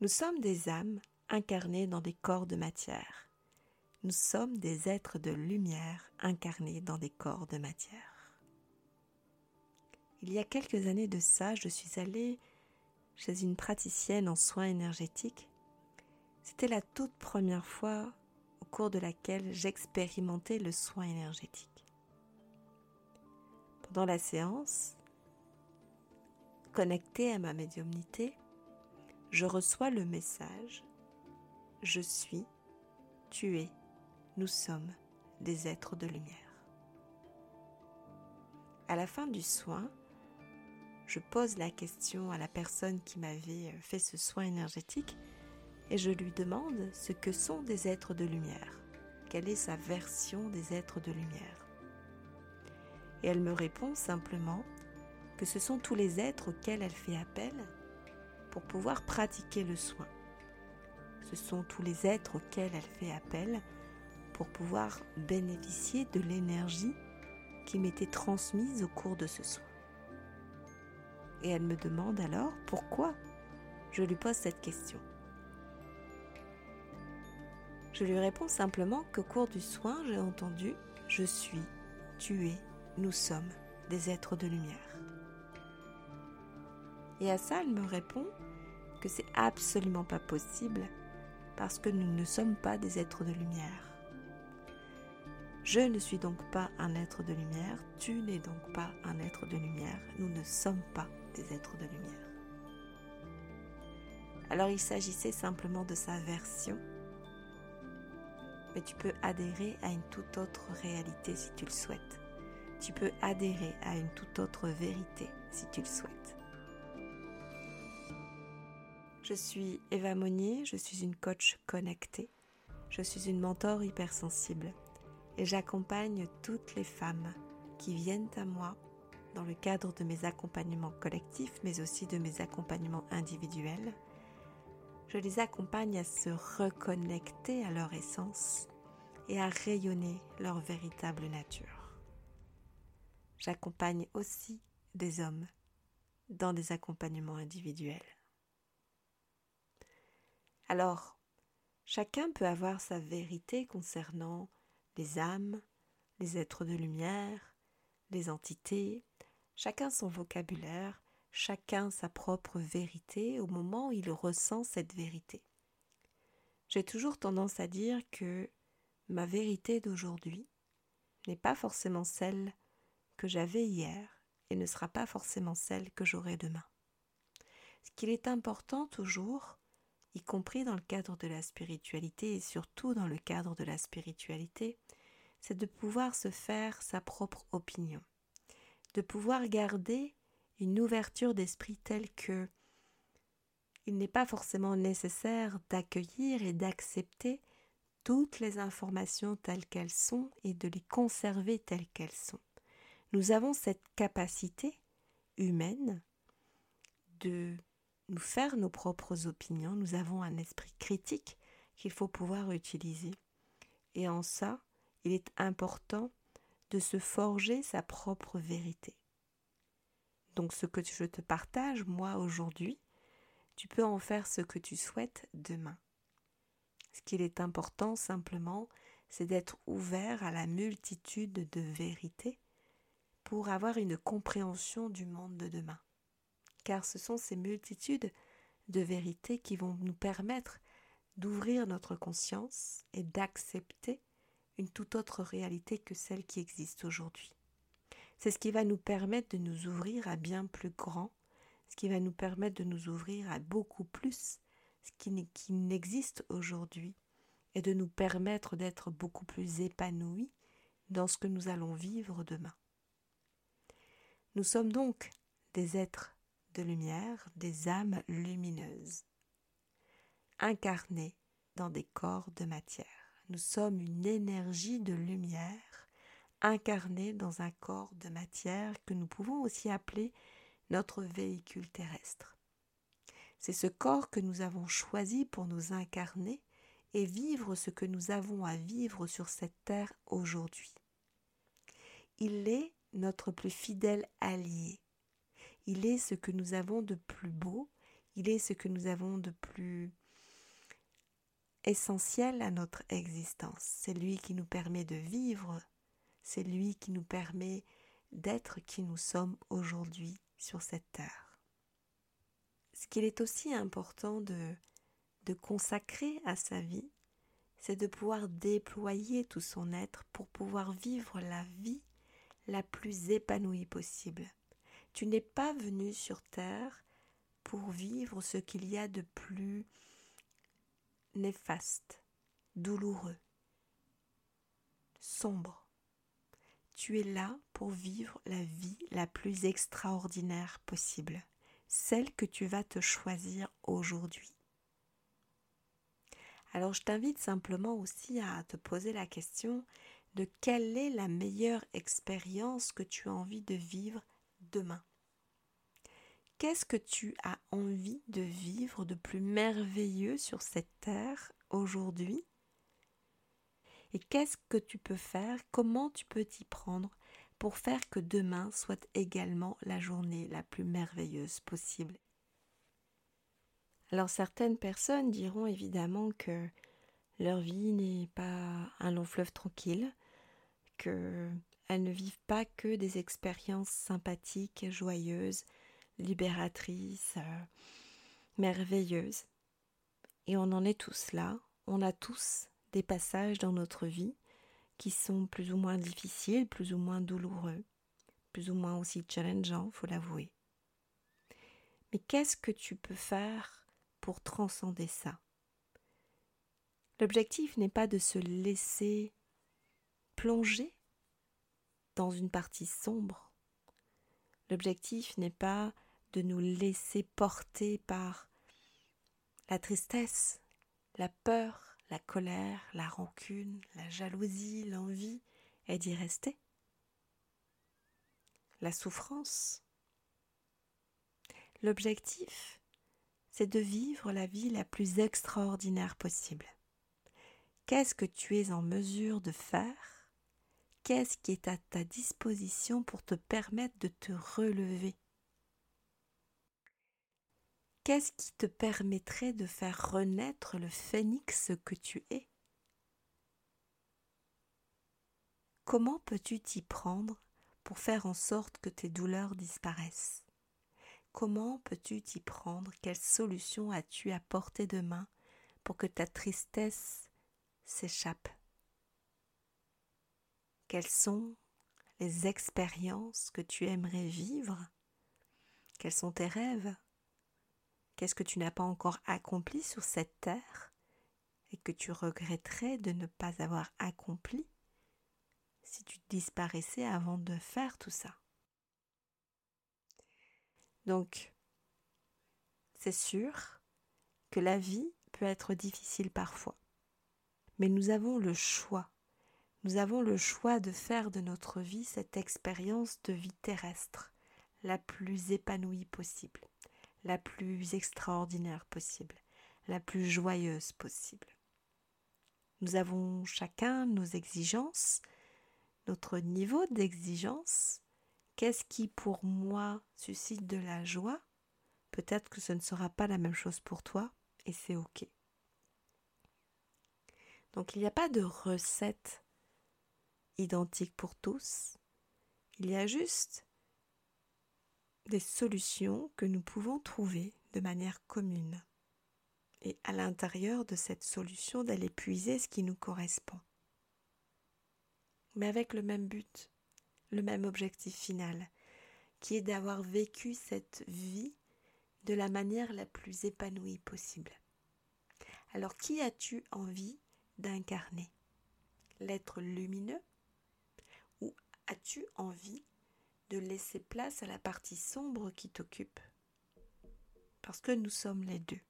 Nous sommes des âmes incarnées dans des corps de matière. Nous sommes des êtres de lumière incarnés dans des corps de matière. Il y a quelques années de ça, je suis allée chez une praticienne en soins énergétiques. C'était la toute première fois au cours de laquelle j'expérimentais le soin énergétique. Pendant la séance, connectée à ma médiumnité, je reçois le message Je suis, tu es, nous sommes des êtres de lumière. À la fin du soin, je pose la question à la personne qui m'avait fait ce soin énergétique et je lui demande ce que sont des êtres de lumière. Quelle est sa version des êtres de lumière? Et elle me répond simplement que ce sont tous les êtres auxquels elle fait appel pour pouvoir pratiquer le soin. Ce sont tous les êtres auxquels elle fait appel pour pouvoir bénéficier de l'énergie qui m'était transmise au cours de ce soin. Et elle me demande alors pourquoi je lui pose cette question. Je lui réponds simplement qu'au cours du soin, j'ai entendu Je suis, tu es, nous sommes des êtres de lumière. Et à ça, elle me répond que c'est absolument pas possible parce que nous ne sommes pas des êtres de lumière. Je ne suis donc pas un être de lumière, tu n'es donc pas un être de lumière, nous ne sommes pas des êtres de lumière. Alors il s'agissait simplement de sa version, mais tu peux adhérer à une toute autre réalité si tu le souhaites. Tu peux adhérer à une toute autre vérité si tu le souhaites. Je suis Eva Monnier, je suis une coach connectée, je suis une mentor hypersensible et j'accompagne toutes les femmes qui viennent à moi dans le cadre de mes accompagnements collectifs mais aussi de mes accompagnements individuels. Je les accompagne à se reconnecter à leur essence et à rayonner leur véritable nature. J'accompagne aussi des hommes dans des accompagnements individuels. Alors, chacun peut avoir sa vérité concernant les âmes, les êtres de lumière, les entités, chacun son vocabulaire, chacun sa propre vérité au moment où il ressent cette vérité. J'ai toujours tendance à dire que ma vérité d'aujourd'hui n'est pas forcément celle que j'avais hier et ne sera pas forcément celle que j'aurai demain. Ce qu'il est important toujours, y compris dans le cadre de la spiritualité et surtout dans le cadre de la spiritualité, c'est de pouvoir se faire sa propre opinion, de pouvoir garder une ouverture d'esprit telle que il n'est pas forcément nécessaire d'accueillir et d'accepter toutes les informations telles qu'elles sont et de les conserver telles qu'elles sont. Nous avons cette capacité humaine de nous faire nos propres opinions, nous avons un esprit critique qu'il faut pouvoir utiliser. Et en ça, il est important de se forger sa propre vérité. Donc ce que je te partage, moi, aujourd'hui, tu peux en faire ce que tu souhaites demain. Ce qu'il est important simplement, c'est d'être ouvert à la multitude de vérités pour avoir une compréhension du monde de demain car ce sont ces multitudes de vérités qui vont nous permettre d'ouvrir notre conscience et d'accepter une toute autre réalité que celle qui existe aujourd'hui. C'est ce qui va nous permettre de nous ouvrir à bien plus grand, ce qui va nous permettre de nous ouvrir à beaucoup plus ce qui n'existe aujourd'hui et de nous permettre d'être beaucoup plus épanouis dans ce que nous allons vivre demain. Nous sommes donc des êtres de lumière, des âmes lumineuses, incarnées dans des corps de matière. Nous sommes une énergie de lumière incarnée dans un corps de matière que nous pouvons aussi appeler notre véhicule terrestre. C'est ce corps que nous avons choisi pour nous incarner et vivre ce que nous avons à vivre sur cette terre aujourd'hui. Il est notre plus fidèle allié, il est ce que nous avons de plus beau, Il est ce que nous avons de plus essentiel à notre existence. C'est lui qui nous permet de vivre. C'est lui qui nous permet d'être qui nous sommes aujourd'hui sur cette terre. Ce qu'il est aussi important de, de consacrer à sa vie, c'est de pouvoir déployer tout son être pour pouvoir vivre la vie la plus épanouie possible. Tu n'es pas venu sur terre pour vivre ce qu'il y a de plus néfaste, douloureux, sombre. Tu es là pour vivre la vie la plus extraordinaire possible, celle que tu vas te choisir aujourd'hui. Alors je t'invite simplement aussi à te poser la question de quelle est la meilleure expérience que tu as envie de vivre demain. Qu'est-ce que tu as envie de vivre de plus merveilleux sur cette terre aujourd'hui? Et qu'est-ce que tu peux faire Comment tu peux t'y prendre pour faire que demain soit également la journée la plus merveilleuse possible? Alors certaines personnes diront évidemment que leur vie n'est pas un long fleuve tranquille, qu'elles ne vivent pas que des expériences sympathiques, joyeuses, libératrice, euh, merveilleuse. Et on en est tous là, on a tous des passages dans notre vie qui sont plus ou moins difficiles, plus ou moins douloureux, plus ou moins aussi challengeants, faut l'avouer. Mais qu'est-ce que tu peux faire pour transcender ça? L'objectif n'est pas de se laisser plonger dans une partie sombre. L'objectif n'est pas de nous laisser porter par la tristesse, la peur, la colère, la rancune, la jalousie, l'envie, et d'y rester. La souffrance. L'objectif, c'est de vivre la vie la plus extraordinaire possible. Qu'est-ce que tu es en mesure de faire Qu'est-ce qui est à ta disposition pour te permettre de te relever? Qu'est-ce qui te permettrait de faire renaître le phénix que tu es? Comment peux-tu t'y prendre pour faire en sorte que tes douleurs disparaissent? Comment peux-tu t'y prendre? Quelle solution as-tu à porter de main pour que ta tristesse s'échappe? Quelles sont les expériences que tu aimerais vivre? Quels sont tes rêves? Qu'est-ce que tu n'as pas encore accompli sur cette terre et que tu regretterais de ne pas avoir accompli si tu disparaissais avant de faire tout ça? Donc, c'est sûr que la vie peut être difficile parfois, mais nous avons le choix. Nous avons le choix de faire de notre vie cette expérience de vie terrestre la plus épanouie possible la plus extraordinaire possible, la plus joyeuse possible. Nous avons chacun nos exigences, notre niveau d'exigence. Qu'est-ce qui pour moi suscite de la joie? Peut-être que ce ne sera pas la même chose pour toi et c'est OK. Donc il n'y a pas de recette identique pour tous. Il y a juste des solutions que nous pouvons trouver de manière commune et à l'intérieur de cette solution d'aller puiser ce qui nous correspond. Mais avec le même but, le même objectif final, qui est d'avoir vécu cette vie de la manière la plus épanouie possible. Alors qui as-tu envie d'incarner? L'être lumineux as-tu envie de laisser place à la partie sombre qui t'occupe? Parce que nous sommes les deux.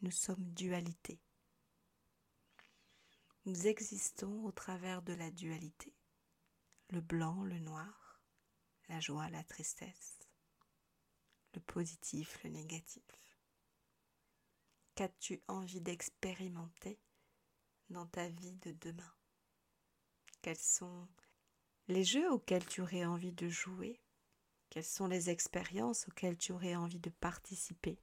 Nous sommes dualité. Nous existons au travers de la dualité. Le blanc, le noir, la joie, la tristesse, le positif, le négatif. Qu'as-tu envie d'expérimenter dans ta vie de demain? Quels sont les jeux auxquels tu aurais envie de jouer, quelles sont les expériences auxquelles tu aurais envie de participer?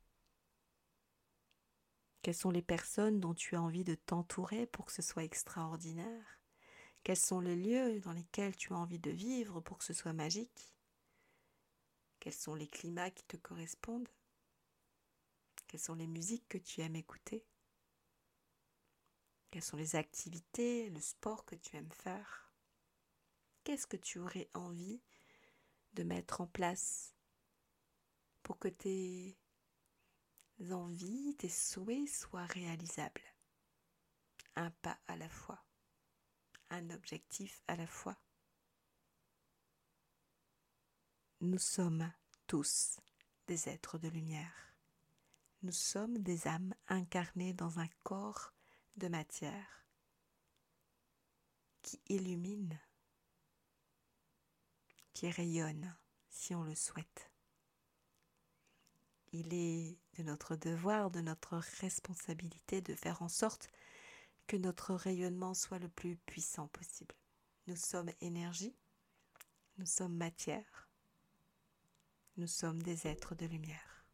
Quelles sont les personnes dont tu as envie de t'entourer pour que ce soit extraordinaire? Quels sont les lieux dans lesquels tu as envie de vivre pour que ce soit magique? Quels sont les climats qui te correspondent? Quelles sont les musiques que tu aimes écouter? Quelles sont les activités, le sport que tu aimes faire? Qu'est-ce que tu aurais envie de mettre en place pour que tes envies, tes souhaits soient réalisables? Un pas à la fois, un objectif à la fois. Nous sommes tous des êtres de lumière. Nous sommes des âmes incarnées dans un corps de matière qui illumine, qui rayonne si on le souhaite. Il est de notre devoir, de notre responsabilité de faire en sorte que notre rayonnement soit le plus puissant possible. Nous sommes énergie, nous sommes matière, nous sommes des êtres de lumière.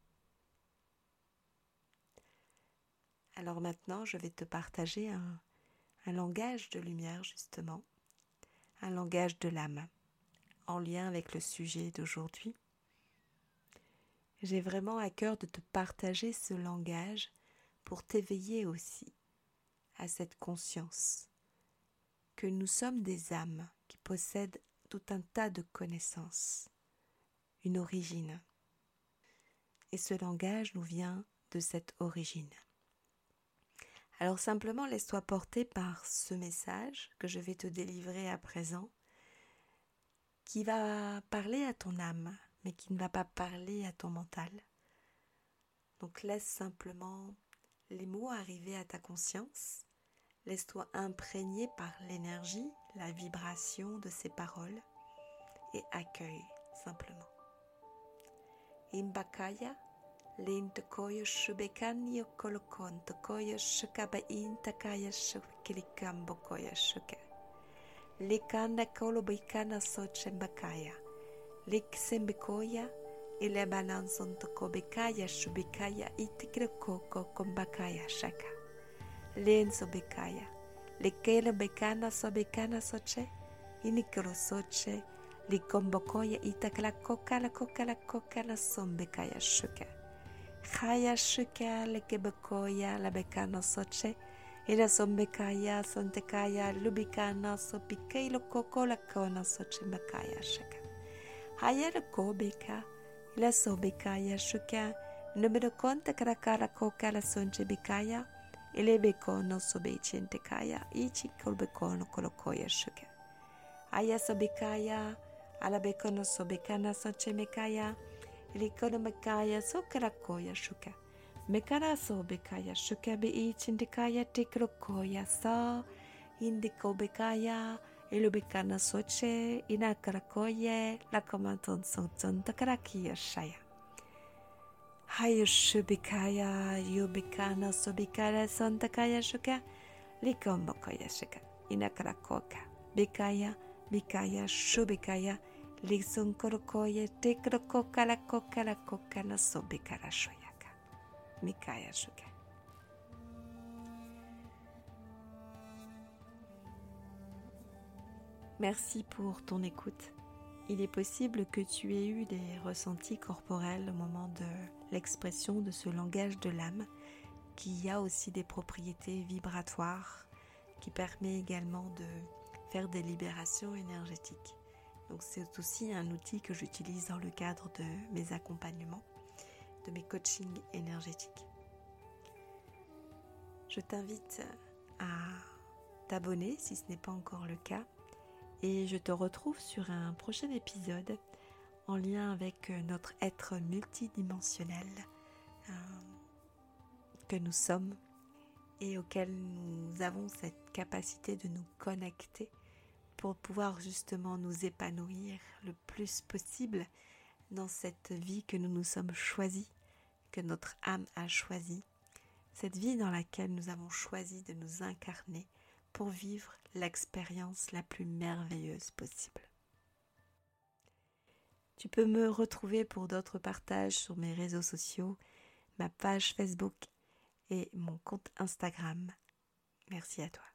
Alors maintenant, je vais te partager un, un langage de lumière, justement, un langage de l'âme, en lien avec le sujet d'aujourd'hui j'ai vraiment à cœur de te partager ce langage pour t'éveiller aussi à cette conscience que nous sommes des âmes qui possèdent tout un tas de connaissances, une origine. Et ce langage nous vient de cette origine. Alors simplement laisse-toi porter par ce message que je vais te délivrer à présent, qui va parler à ton âme, mais qui ne va pas parler à ton mental. Donc laisse simplement les mots arriver à ta conscience, laisse-toi imprégner par l'énergie, la vibration de ces paroles et accueille simplement. Imbakaya koyo. לקנה כל וביקנה סוד שם בקיה. לקסם בקויה, ile balanson toko bekaya shubikaya itikre koko con bakaya shaka. Lenzo bekaya, lekele bekana so bekana soche, inikro soche, likombokoya itakla kokala kokala kokala son bekaya shuka. Haya shuka lekebekoya la bekana soche, Era sombekaja, sontekaja, ljubikana, sopikejlo kokolakona, sočimbakajashaka. Hayara kobika, la sobikayashuka, numero konta karakara koka la sonchibikaya, ele bekono sobechentekaya, ichi kolbekono kolokoyashuka. Aya sobikaya, ala bekono sobekana sonchimekaya, ele konomekaya sokarakoyashuka. Mekara sobekaya shukabi ich indikaya tikrokoya sa indikobekaya elubekana soche inakarakoye lakomanton sonton takarakiya shaya. Hayo shubikaya yubikana sobikaya sontakaya shuka likombokoya shuka inakarakoka bikaya bikaya shubikaya lisonkorokoye tikrokoka lakoka lakoka nasobikara shoya. Merci pour ton écoute. Il est possible que tu aies eu des ressentis corporels au moment de l'expression de ce langage de l'âme, qui a aussi des propriétés vibratoires, qui permet également de faire des libérations énergétiques. Donc c'est aussi un outil que j'utilise dans le cadre de mes accompagnements, de mes coachings énergétiques. Je t'invite à t'abonner si ce n'est pas encore le cas et je te retrouve sur un prochain épisode en lien avec notre être multidimensionnel euh, que nous sommes et auquel nous avons cette capacité de nous connecter pour pouvoir justement nous épanouir le plus possible dans cette vie que nous nous sommes choisis, que notre âme a choisie, cette vie dans laquelle nous avons choisi de nous incarner pour vivre l'expérience la plus merveilleuse possible. Tu peux me retrouver pour d'autres partages sur mes réseaux sociaux, ma page Facebook et mon compte Instagram. Merci à toi.